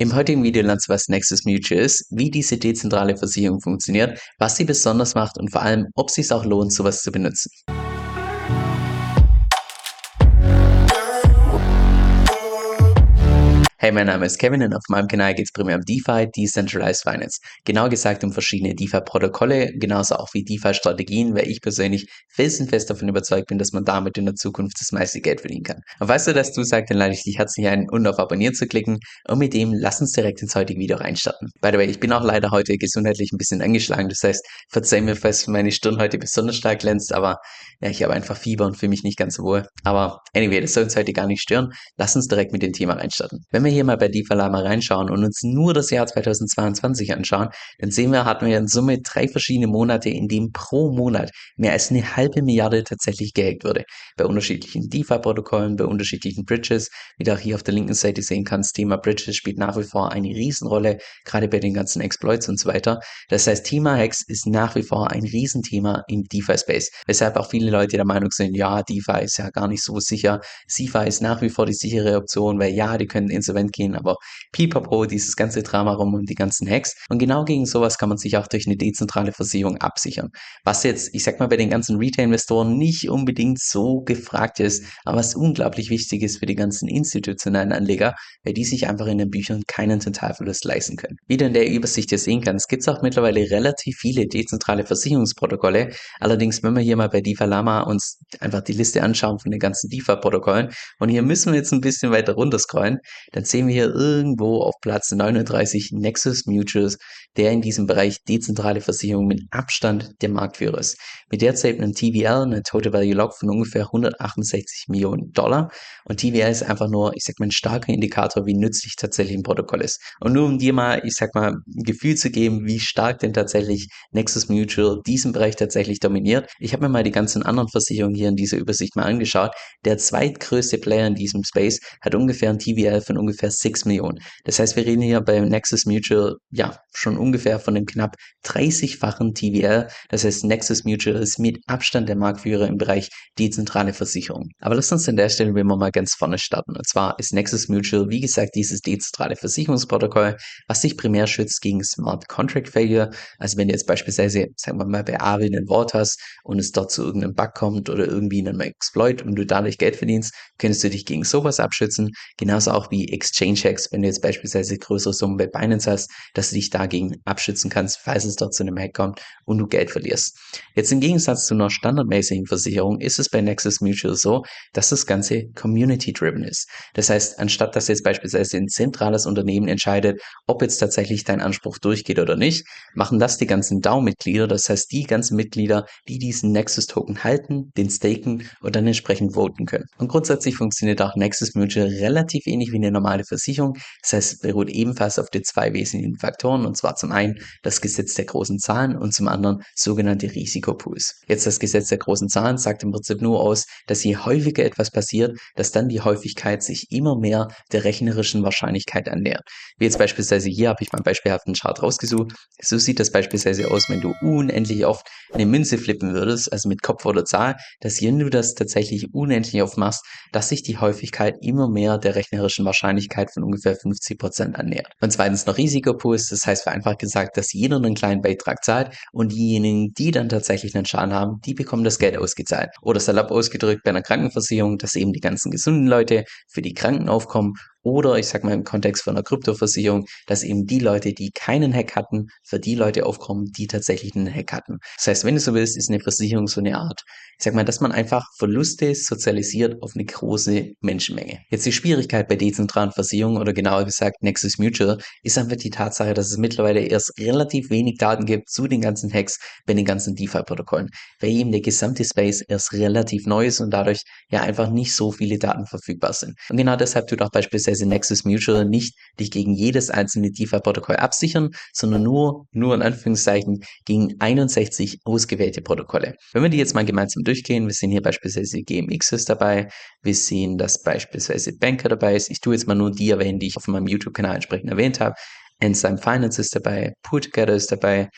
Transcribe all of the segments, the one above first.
Im heutigen Video lernst du, was Nexus Mutual ist, wie diese dezentrale Versicherung funktioniert, was sie besonders macht und vor allem, ob es sich auch lohnt, sowas zu benutzen. Hey, mein Name ist Kevin und auf meinem Kanal geht es primär um DeFi, Decentralized Finance. Genau gesagt um verschiedene DeFi-Protokolle, genauso auch wie DeFi-Strategien, weil ich persönlich felsenfest davon überzeugt bin, dass man damit in der Zukunft das meiste Geld verdienen kann. Und falls du das zusagst, dann lade ich dich herzlich ein, und auf Abonnieren zu klicken und mit dem lass uns direkt ins heutige Video reinstarten. By the way, ich bin auch leider heute gesundheitlich ein bisschen angeschlagen, das heißt, verzeih mir, falls meine Stirn heute besonders stark glänzt, aber ja, ich habe einfach Fieber und fühle mich nicht ganz so wohl. Aber anyway, das soll uns heute gar nicht stören. Lass uns direkt mit dem Thema reinstarten. Wenn wir hier mal bei DeFi-Lama reinschauen und uns nur das Jahr 2022 anschauen, dann sehen wir, hatten wir in Summe drei verschiedene Monate, in denen pro Monat mehr als eine halbe Milliarde tatsächlich gehackt wurde. Bei unterschiedlichen DeFi-Protokollen, bei unterschiedlichen Bridges. Wie du auch hier auf der linken Seite sehen kannst, Thema Bridges spielt nach wie vor eine Riesenrolle, gerade bei den ganzen Exploits und so weiter. Das heißt, Thema Hacks ist nach wie vor ein Riesenthema im DeFi-Space. Weshalb auch viele Leute der Meinung sind, ja, DeFi ist ja gar nicht so sicher. CeFi ist nach wie vor die sichere Option, weil ja, die können insolvent gehen, aber pipapo, dieses ganze Drama rum und die ganzen Hacks. Und genau gegen sowas kann man sich auch durch eine dezentrale Versicherung absichern. Was jetzt, ich sag mal, bei den ganzen Retail-Investoren nicht unbedingt so gefragt ist, aber was unglaublich wichtig ist für die ganzen institutionellen Anleger, weil die sich einfach in den Büchern keinen Totalverlust leisten können. Wie du in der Übersicht hier sehen kannst, gibt es auch mittlerweile relativ viele dezentrale Versicherungsprotokolle. Allerdings, wenn wir hier mal bei DeFi Lama uns einfach die Liste anschauen von den ganzen DeFi-Protokollen und hier müssen wir jetzt ein bisschen weiter runter scrollen, dann sehen wir hier irgendwo auf Platz 39 Nexus Mutuals, der in diesem Bereich dezentrale Versicherung mit Abstand der Marktführer ist. Mit derzeit einem TVL, eine Total Value Lock von ungefähr 168 Millionen Dollar. Und TVL ist einfach nur, ich sag mal, ein starker Indikator, wie nützlich tatsächlich ein Protokoll ist. Und nur um dir mal, ich sag mal, ein Gefühl zu geben, wie stark denn tatsächlich Nexus Mutual diesen Bereich tatsächlich dominiert. Ich habe mir mal die ganzen anderen Versicherungen hier in dieser Übersicht mal angeschaut. Der zweitgrößte Player in diesem Space hat ungefähr ein TVL von ungefähr 6 Millionen. Das heißt, wir reden hier bei Nexus Mutual ja schon ungefähr von dem knapp 30-fachen TVL. Das heißt, Nexus Mutual ist mit Abstand der Marktführer im Bereich dezentrale Versicherung. Aber lass uns an der Stelle wir mal ganz vorne starten. Und zwar ist Nexus Mutual, wie gesagt, dieses dezentrale Versicherungsprotokoll, was sich primär schützt gegen Smart Contract Failure. Also wenn du jetzt beispielsweise, sagen wir mal, bei Avid ein Wort hast und es dort zu irgendeinem Bug kommt oder irgendwie in einem Exploit und du dadurch Geld verdienst, könntest du dich gegen sowas abschützen. Genauso auch wie Exchange Hacks, wenn du jetzt beispielsweise größere Summen bei Binance hast, dass du dich dagegen abschützen kannst, falls es dort zu einem Hack kommt und du Geld verlierst. Jetzt im Gegensatz zu einer standardmäßigen Versicherung ist es bei Nexus Mutual so, dass das Ganze community-driven ist. Das heißt, anstatt dass jetzt beispielsweise ein zentrales Unternehmen entscheidet, ob jetzt tatsächlich dein Anspruch durchgeht oder nicht, machen das die ganzen DAO-Mitglieder, das heißt die ganzen Mitglieder, die diesen Nexus-Token halten, den staken und dann entsprechend voten können. Und grundsätzlich funktioniert auch Nexus Mutual relativ ähnlich wie eine normale Versicherung. Das heißt, beruht ebenfalls auf den zwei wesentlichen Faktoren, und zwar zum einen das Gesetz der großen Zahlen und zum anderen sogenannte Risikopools. Jetzt das Gesetz der großen Zahlen sagt im Prinzip nur aus, dass je häufiger etwas passiert, dass dann die Häufigkeit sich immer mehr der rechnerischen Wahrscheinlichkeit annähert. Wie jetzt beispielsweise hier habe ich mal beispielhaften Chart rausgesucht. So sieht das beispielsweise aus, wenn du unendlich oft eine Münze flippen würdest, also mit Kopf oder Zahl, dass wenn du das tatsächlich unendlich oft machst, dass sich die Häufigkeit immer mehr der rechnerischen Wahrscheinlichkeit von ungefähr 50 Prozent annähert. Und zweitens noch Risikopools, das heißt vereinfacht gesagt, dass jeder einen kleinen Beitrag zahlt und diejenigen, die dann tatsächlich einen Schaden haben, die bekommen das Geld ausgezahlt. Oder salopp ausgedrückt bei einer Krankenversicherung, dass eben die ganzen gesunden Leute für die Kranken aufkommen oder ich sag mal im Kontext von einer Kryptoversicherung, dass eben die Leute, die keinen Hack hatten, für die Leute aufkommen, die tatsächlich einen Hack hatten. Das heißt, wenn du so willst, ist eine Versicherung so eine Art, ich sag mal, dass man einfach Verluste sozialisiert auf eine große Menschenmenge. Jetzt die Schwierigkeit bei dezentralen Versicherungen oder genauer gesagt Nexus Mutual ist einfach die Tatsache, dass es mittlerweile erst relativ wenig Daten gibt zu den ganzen Hacks bei den ganzen DeFi-Protokollen, weil eben der gesamte Space erst relativ neu ist und dadurch ja einfach nicht so viele Daten verfügbar sind. Und genau deshalb tut auch beispielsweise beziehungsweise Nexus Mutual nicht dich gegen jedes einzelne DeFi-Protokoll absichern, sondern nur, nur in Anführungszeichen, gegen 61 ausgewählte Protokolle. Wenn wir die jetzt mal gemeinsam durchgehen, wir sehen hier beispielsweise GMX ist dabei, wir sehen, dass beispielsweise Banker dabei ist. Ich tue jetzt mal nur die erwähnen, die ich auf meinem YouTube-Kanal entsprechend erwähnt habe. Enzyme Finance ist dabei, Pooltogether ist dabei,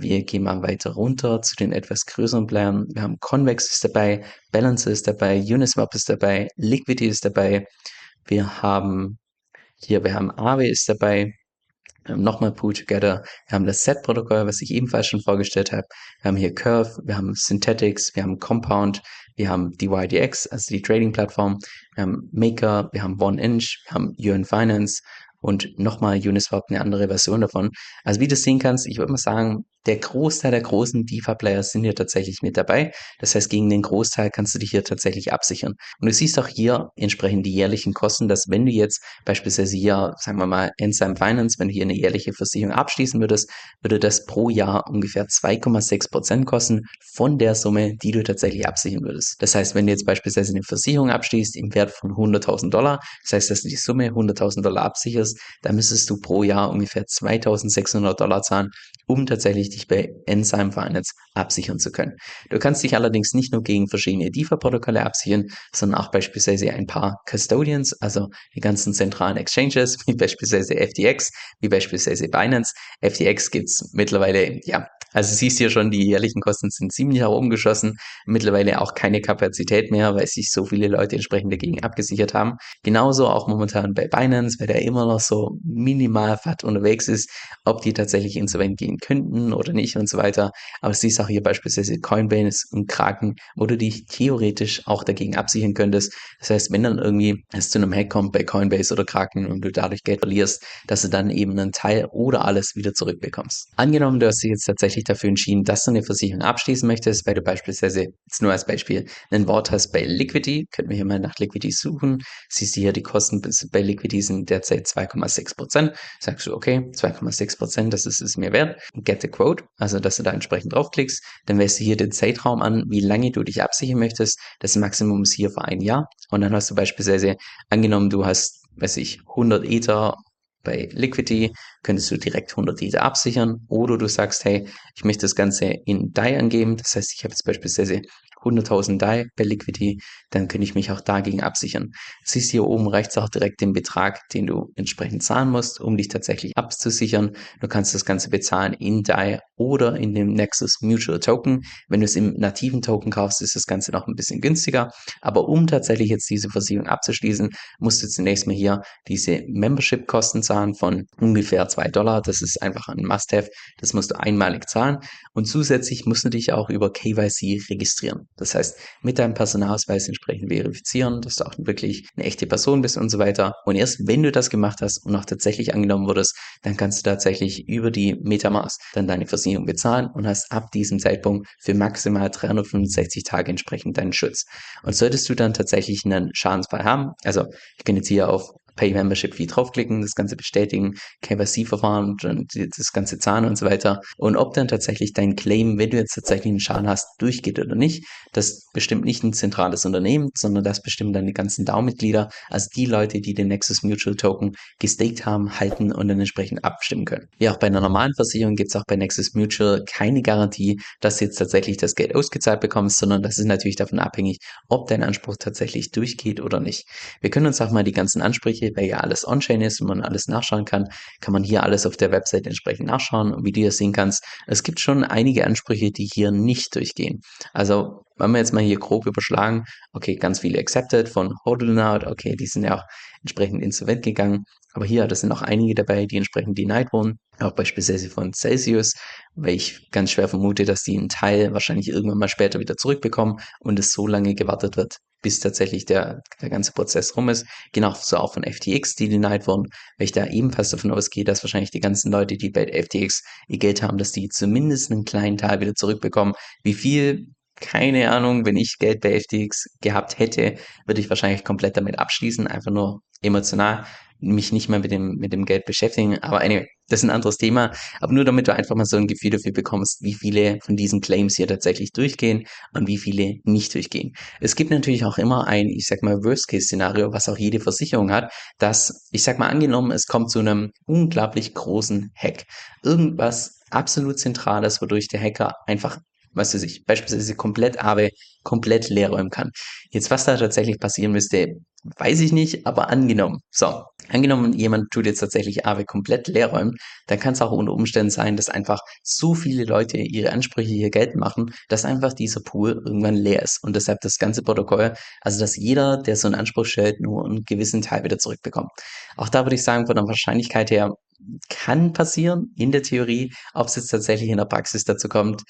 wir gehen mal weiter runter zu den etwas größeren Playern. Wir haben Convex ist dabei, Balance ist dabei, Uniswap ist dabei, Liquidity ist dabei, wir haben Hier, wir haben Aave ist dabei, nochmal Pool Together, wir haben das Set-Protokoll, was ich ebenfalls schon vorgestellt habe. Wir haben hier Curve, wir haben Synthetics, wir haben Compound, wir haben DYDX, also die Trading-Plattform, wir haben Maker, wir haben OneInch, wir haben UN Finance und nochmal Uniswap eine andere Version davon. Also wie du sehen kannst, ich würde mal sagen, der Großteil der großen DeFi-Player sind hier tatsächlich mit dabei. Das heißt, gegen den Großteil kannst du dich hier tatsächlich absichern. Und du siehst auch hier entsprechend die jährlichen Kosten, dass wenn du jetzt beispielsweise hier, sagen wir mal, Enzyme Finance, wenn du hier eine jährliche Versicherung abschließen würdest, würde das pro Jahr ungefähr 2,6 Prozent kosten von der Summe, die du tatsächlich absichern würdest. Das heißt, wenn du jetzt beispielsweise eine Versicherung abschließt im Wert von 100.000 Dollar, das heißt, dass du die Summe 100.000 Dollar absicherst, dann müsstest du pro Jahr ungefähr 2.600 Dollar zahlen, um tatsächlich dich bei Enzyme Finance absichern zu können. Du kannst dich allerdings nicht nur gegen verschiedene DeFi-Protokolle absichern, sondern auch beispielsweise ein paar Custodians, also die ganzen zentralen Exchanges, wie beispielsweise FTX, wie beispielsweise Binance. FTX gibt's mittlerweile, ja, also siehst hier schon, die jährlichen Kosten sind ziemlich herumgeschossen. Mittlerweile auch keine Kapazität mehr, weil sich so viele Leute entsprechend dagegen abgesichert haben. Genauso auch momentan bei Binance, weil der immer noch so minimal fat unterwegs ist, ob die tatsächlich insolvent gehen könnten oder nicht und so weiter. Aber siehst auch hier beispielsweise Coinbase und Kraken, wo du dich theoretisch auch dagegen absichern könntest. Das heißt, wenn dann irgendwie es zu einem Hack kommt bei Coinbase oder Kraken und du dadurch Geld verlierst, dass du dann eben einen Teil oder alles wieder zurückbekommst. Angenommen, du hast dich jetzt tatsächlich dafür entschieden, dass du eine Versicherung abschließen möchtest, weil du beispielsweise, jetzt nur als Beispiel, ein Wort hast bei Liquidity, können wir hier mal nach Liquidity suchen, siehst du hier die Kosten bei Liquidity sind derzeit 2,6 Prozent, sagst du, okay, 2,6 Prozent, das ist es mir wert, get the quote, also dass du da entsprechend draufklickst, dann wählst du hier den Zeitraum an, wie lange du dich absichern möchtest, das Maximum ist hier für ein Jahr. Und dann hast du beispielsweise, angenommen, du hast weiß ich, 100 Ether bei Liquidity könntest du direkt 100 Ether absichern. Oder du sagst, hey, ich möchte das Ganze in DAI angeben. Das heißt, ich habe jetzt beispielsweise 100.000 DAI bei Liquidity, dann könnte ich mich auch dagegen absichern. Siehst hier oben rechts auch direkt den Betrag, den du entsprechend zahlen musst, um dich tatsächlich abzusichern. Du kannst das Ganze bezahlen in DAI oder in dem Nexus Mutual Token. Wenn du es im nativen Token kaufst, ist das Ganze noch ein bisschen günstiger. Aber um tatsächlich jetzt diese Versicherung abzuschließen, musst du zunächst mal hier diese Membership-Kosten zahlen von ungefähr 2 Dollar. Das ist einfach ein Must-Have. Das musst du einmalig zahlen. Und zusätzlich musst du dich auch über KYC registrieren. Das heißt, mit deinem Personalausweis entsprechend verifizieren, dass du auch wirklich eine echte Person bist und so weiter. Und erst wenn du das gemacht hast und auch tatsächlich angenommen wurdest, dann kannst du tatsächlich über die Metamask dann deine Versicherung bezahlen und hast ab diesem Zeitpunkt für maximal 365 Tage entsprechend deinen Schutz. Und solltest du dann tatsächlich einen Schadensfall haben, also ich bin jetzt hier auf Pay Membership Fee draufklicken, das Ganze bestätigen, KYC-Verfahren und das ganze Zahlen und so weiter. Und ob dann tatsächlich dein Claim, wenn du jetzt tatsächlich einen Schaden hast, durchgeht oder nicht, das bestimmt nicht ein zentrales Unternehmen, sondern das bestimmen dann die ganzen DAO-Mitglieder, also die Leute, die den Nexus Mutual Token gestaked haben, halten und dann entsprechend abstimmen können. Wie auch bei einer normalen Versicherung gibt es auch bei Nexus Mutual keine Garantie, dass du jetzt tatsächlich das Geld ausgezahlt bekommst, sondern das ist natürlich davon abhängig, ob dein Anspruch tatsächlich durchgeht oder nicht. Wir können uns auch mal die ganzen Ansprüche weil ja alles on-chain ist und man alles nachschauen kann, kann man hier alles auf der Website entsprechend nachschauen. Und wie du hier sehen kannst, es gibt schon einige Ansprüche, die hier nicht durchgehen. Also wenn wir jetzt mal hier grob überschlagen, okay, ganz viele accepted von Hodlnaut, okay, die sind ja auch entsprechend insolvent gegangen. Aber hier, das sind auch einige dabei, die entsprechend denied wurden. Auch beispielsweise von Celsius, weil ich ganz schwer vermute, dass die einen Teil wahrscheinlich irgendwann mal später wieder zurückbekommen und es so lange gewartet wird, bis tatsächlich der, der ganze Prozess rum ist. Genauso auch von FTX, die denied wurden, weil ich da ebenfalls davon ausgehe, dass wahrscheinlich die ganzen Leute, die bei FTX ihr Geld haben, dass die zumindest einen kleinen Teil wieder zurückbekommen. Wie viel keine Ahnung, wenn ich Geld bei FTX gehabt hätte, würde ich wahrscheinlich komplett damit abschließen, einfach nur emotional mich nicht mehr mit dem, mit dem Geld beschäftigen. Aber anyway, das ist ein anderes Thema. Aber nur damit du einfach mal so ein Gefühl dafür bekommst, wie viele von diesen Claims hier tatsächlich durchgehen und wie viele nicht durchgehen. Es gibt natürlich auch immer ein, ich sag mal, Worst-Case-Szenario, was auch jede Versicherung hat, dass, ich sag mal, angenommen, es kommt zu einem unglaublich großen Hack. Irgendwas absolut Zentrales, wodurch der Hacker einfach was weiß ich, beispielsweise komplett Aave komplett leer räumen kann. Jetzt, was da tatsächlich passieren müsste, Weiß ich nicht, aber angenommen. So, angenommen, jemand tut jetzt tatsächlich Aave komplett leer räumen, dann kann es auch unter Umständen sein, dass einfach so viele Leute ihre Ansprüche hier geltend machen, dass einfach dieser Pool irgendwann leer ist und deshalb das ganze Protokoll, also dass jeder, der so einen Anspruch stellt, nur einen gewissen Teil wieder zurückbekommt. Auch da würde ich sagen, von der Wahrscheinlichkeit her kann passieren in der Theorie. Ob es jetzt tatsächlich in der Praxis dazu kommt,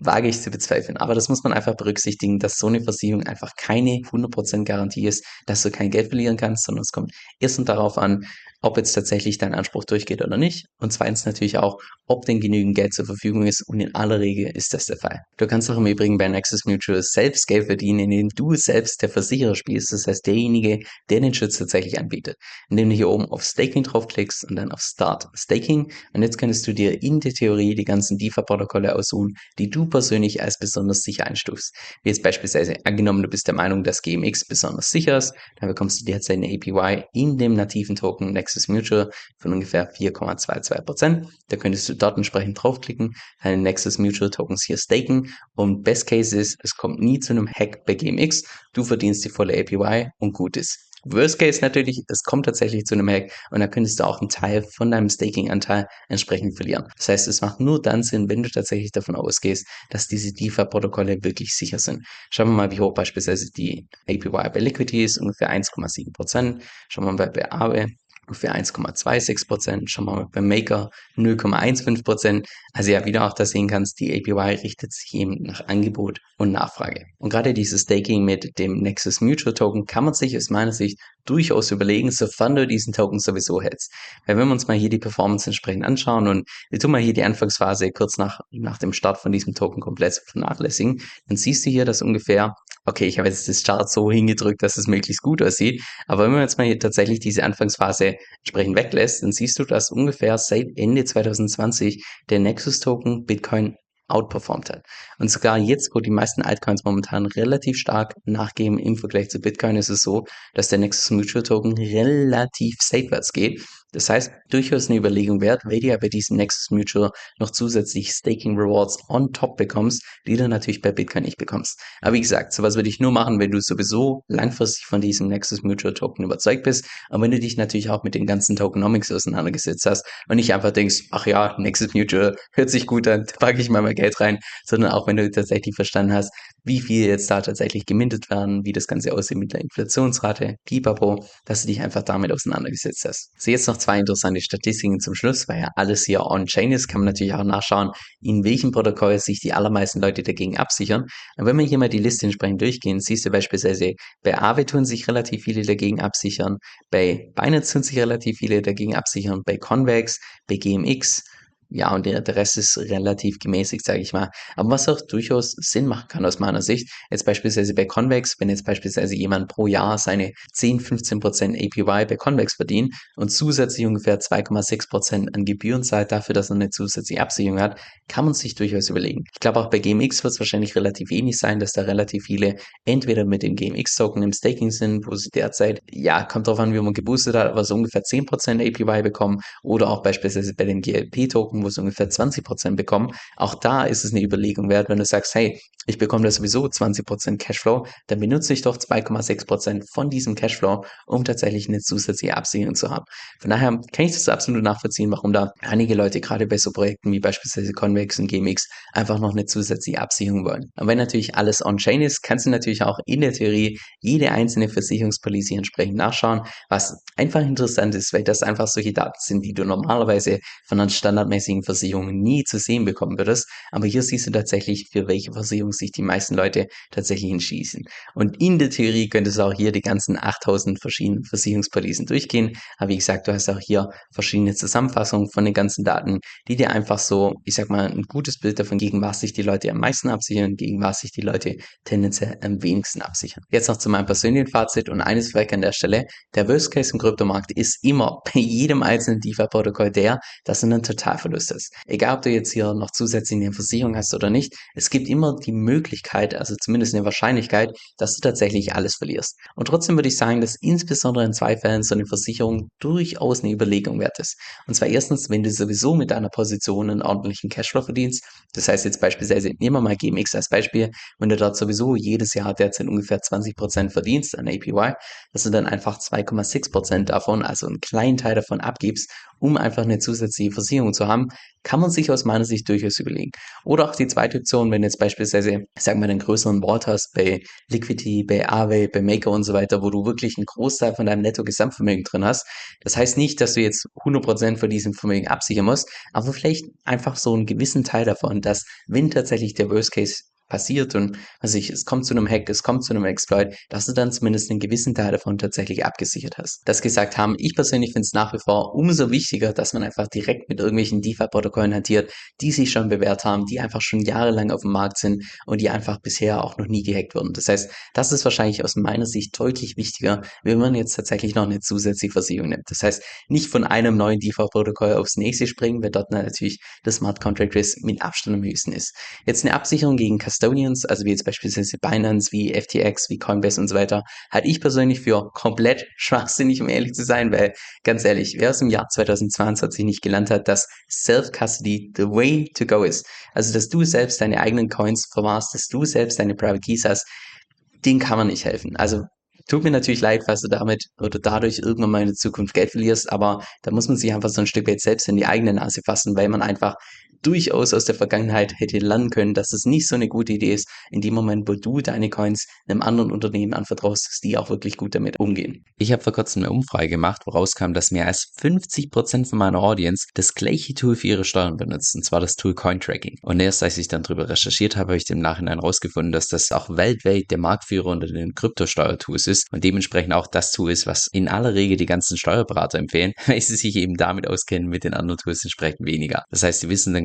wage ich zu bezweifeln. Aber das muss man einfach berücksichtigen, dass so eine Versicherung einfach keine 100% Garantie ist, dass du kein Geld verlieren kannst, sondern es kommt erstens darauf an, ob jetzt tatsächlich dein Anspruch durchgeht oder nicht. Und zweitens natürlich auch, ob denn genügend Geld zur Verfügung ist. Und in aller Regel ist das der Fall. Du kannst auch im Übrigen bei Nexus Mutual selbst Geld verdienen, indem du selbst der Versicherer spielst. Das heißt, derjenige, der den Schutz tatsächlich anbietet. Indem du hier oben auf Staking draufklickst und dann auf Start Staking. Und jetzt könntest du dir in der Theorie die ganzen DeFi-Protokolle aussuchen, die du persönlich als besonders sicher einstufst. Wie jetzt beispielsweise angenommen, du bist der Meinung, dass GMX besonders sicher ist. Dann bekommst du derzeit eine APY in dem nativen Token Nexus Nexus Mutual von ungefähr 4,22%. Da könntest du dort entsprechend draufklicken, deine Nexus Mutual Tokens hier staken und Best Case ist, es kommt nie zu einem Hack bei GMX. Du verdienst die volle APY und gut ist. Worst Case natürlich, es kommt tatsächlich zu einem Hack und da könntest du auch einen Teil von deinem Staking-Anteil entsprechend verlieren. Das heißt, es macht nur dann Sinn, wenn du tatsächlich davon ausgehst, dass diese DeFi-Protokolle wirklich sicher sind. Schauen wir mal, wie hoch beispielsweise die APY bei Liquidity ist, ungefähr 1,7%. Schauen wir mal bei Aave, ungefähr 1,26 Prozent. Schon mal beim Maker 0,15 Prozent. Also ja, wie du auch da sehen kannst, die APY richtet sich eben nach Angebot und Nachfrage. Und gerade dieses Staking mit dem Nexus Mutual Token kann man sich aus meiner Sicht durchaus überlegen, sofern du diesen Token sowieso hältst. Weil wenn wir uns mal hier die Performance entsprechend anschauen und wir tun mal hier die Anfangsphase kurz nach, nach dem Start von diesem Token komplett vernachlässigen, dann siehst du hier, dass ungefähr okay, ich habe jetzt das Chart so hingedrückt, dass es möglichst gut aussieht. Aber wenn man jetzt mal hier tatsächlich diese Anfangsphase entsprechend weglässt, dann siehst du, dass ungefähr seit Ende 2020 der Nexus Token Bitcoin outperformt hat. Und sogar jetzt, wo die meisten Altcoins momentan relativ stark nachgeben im Vergleich zu Bitcoin, ist es so, dass der Nexus Mutual Token relativ seitwärts geht. Das heißt, durchaus eine Überlegung wert, weil du ja bei diesem Nexus Mutual noch zusätzlich Staking Rewards on top bekommst, die du natürlich bei Bitcoin nicht bekommst. Aber wie gesagt, sowas würde ich nur machen, wenn du sowieso langfristig von diesem Nexus Mutual Token überzeugt bist. Und wenn du dich natürlich auch mit den ganzen Tokenomics auseinandergesetzt hast und nicht einfach denkst, ach ja, Nexus Mutual hört sich gut an, da packe ich mal mein Geld rein, sondern auch wenn du tatsächlich verstanden hast, wie viel jetzt da tatsächlich gemintet werden, wie das Ganze aussieht mit der Inflationsrate, pipapo, dass du dich einfach damit auseinandergesetzt hast. So jetzt noch zwei interessante Statistiken zum Schluss, weil ja alles hier on-chain ist, kann man natürlich auch nachschauen, in welchem Protokoll sich die allermeisten Leute dagegen absichern. Und wenn wir hier mal die Liste entsprechend durchgehen, siehst du beispielsweise, bei Aave tun sich relativ viele dagegen absichern, bei Binance tun sich relativ viele dagegen absichern, bei Convex, bei GMX, ja, und der, der Rest ist relativ gemäßigt, sage ich mal. Aber was auch durchaus Sinn machen kann aus meiner Sicht, jetzt beispielsweise bei Convex, wenn jetzt beispielsweise jemand pro Jahr seine 10, 15% APY bei Convex verdient und zusätzlich ungefähr 2,6% an Gebühren zahlt dafür, dass er eine zusätzliche Absicherung hat, kann man sich durchaus überlegen. Ich glaube auch bei GMX wird es wahrscheinlich relativ ähnlich sein, dass da relativ viele entweder mit dem GMX-Token im Staking sind, wo sie derzeit, ja, kommt drauf an, wie man geboostet hat, aber so ungefähr 10% APY bekommen oder auch beispielsweise bei dem GLP-Token Banken, wo sie ungefähr 20 Prozent bekommen. Auch da ist es eine Überlegung wert, wenn du sagst, hey, ich bekomme da sowieso 20 Prozent Cashflow, dann benutze ich doch 2,6 Prozent von diesem Cashflow, um tatsächlich eine zusätzliche Absicherung zu haben. Von daher kann ich das absolut nachvollziehen, warum da einige Leute gerade bei so Projekten wie beispielsweise Convex und GMX einfach noch eine zusätzliche Absicherung wollen. Und wenn natürlich alles on-chain ist, kannst du natürlich auch in der Theorie jede einzelne Versicherungspolicy entsprechend nachschauen, was einfach interessant ist, weil das einfach solche Daten sind, die du normalerweise von einer standardmäßigen regelmäßigen Versicherungen nie zu sehen bekommen würdest. Aber hier siehst du tatsächlich, für welche Versicherung sich die meisten Leute tatsächlich entschließen. Und in der Theorie könntest du auch hier die ganzen 8000 verschiedenen Versicherungspolicen durchgehen. Aber wie gesagt, du hast auch hier verschiedene Zusammenfassungen von den ganzen Daten, die dir einfach so, ich sag mal, ein gutes Bild davon gegen was sich die Leute am meisten absichern, gegen was sich die Leute tendenziell am wenigsten absichern. Jetzt noch zu meinem persönlichen Fazit und eines vielleicht an der Stelle. Der Worst Case im Kryptomarkt ist immer bei jedem einzelnen DeFi-Protokoll der, dass du einen Totalverlust Hast. Egal, ob du jetzt hier noch zusätzlich eine Versicherung hast oder nicht, es gibt immer die Möglichkeit, also zumindest eine Wahrscheinlichkeit, dass du tatsächlich alles verlierst. Und trotzdem würde ich sagen, dass insbesondere in zwei Fällen so eine Versicherung durchaus eine Überlegung wert ist. Und zwar erstens, wenn du sowieso mit deiner Position einen ordentlichen Cashflow verdienst. Das heißt jetzt beispielsweise, nehmen wir mal GMX als Beispiel, wenn du dort sowieso jedes Jahr derzeit ungefähr 20% verdienst an APY, dass du dann einfach 2,6% davon, also einen kleinen Teil davon abgibst um einfach eine zusätzliche Versicherung zu haben, kann man sich aus meiner Sicht durchaus überlegen. Oder auch die zweite Option, wenn jetzt beispielsweise, sagen wir, einen größeren Board hast bei Liquidity, bei Aave, bei Maker und so weiter, wo du wirklich einen Großteil von deinem Netto-Gesamtvermögen drin hast. Das heißt nicht, dass du jetzt 100% von diesem Vermögen absichern musst, aber vielleicht einfach so einen gewissen Teil davon, dass wenn tatsächlich der Worst Case passiert und also ich, es kommt zu einem Hack, es kommt zu einem Exploit, dass du dann zumindest einen gewissen Teil davon tatsächlich abgesichert hast. Das gesagt haben, ich persönlich finde es nach wie vor umso wichtiger, dass man einfach direkt mit irgendwelchen DeFi-Protokollen hantiert, die sich schon bewährt haben, die einfach schon jahrelang auf dem Markt sind und die einfach bisher auch noch nie gehackt wurden. Das heißt, das ist wahrscheinlich aus meiner Sicht deutlich wichtiger, wenn man jetzt tatsächlich noch eine zusätzliche Versicherung nimmt. Das heißt, nicht von einem neuen DeFi-Protokoll aufs nächste springen, weil dort natürlich das Smart Contract Risk mit Abstand am höchsten ist. Jetzt eine Absicherung gegen Custodians, also wie jetzt beispielsweise Binance, wie FTX, wie Coinbase und so weiter, halte ich persönlich für komplett schwachsinnig, um ehrlich zu sein, weil ganz ehrlich, wer aus dem Jahr 2022 nicht gelernt hat, dass Self-Custody the way to go ist, also dass du selbst deine eigenen Coins verwahrst, dass du selbst deine Private Keys hast, den kann man nicht helfen. Also Tut mir natürlich leid, falls du damit oder dadurch irgendwann mal in der Zukunft Geld verlierst, aber da muss man sich einfach so ein Stück weit selbst in die eigene Nase fassen, weil man einfach durchaus aus der Vergangenheit hätte lernen können, dass es nicht so eine gute Idee ist, in dem Moment, wo du deine Coins einem anderen Unternehmen anvertraust, dass die auch wirklich gut damit umgehen. Ich habe vor kurzem eine Umfrage gemacht, woraus kam, dass mehr als 50% von meiner Audience das gleiche Tool für ihre Steuern benutzt, und zwar das Tool Cointracking. Und erst als ich dann darüber recherchiert habe, habe ich im Nachhinein herausgefunden, dass das auch weltweit der Marktführer unter den Kryptosteuertools ist und dementsprechend auch das Tool ist, was in aller Regel die ganzen Steuerberater empfehlen, weil sie sich eben damit auskennen, mit den anderen Tools entsprechend weniger. Das heißt, sie wissen dann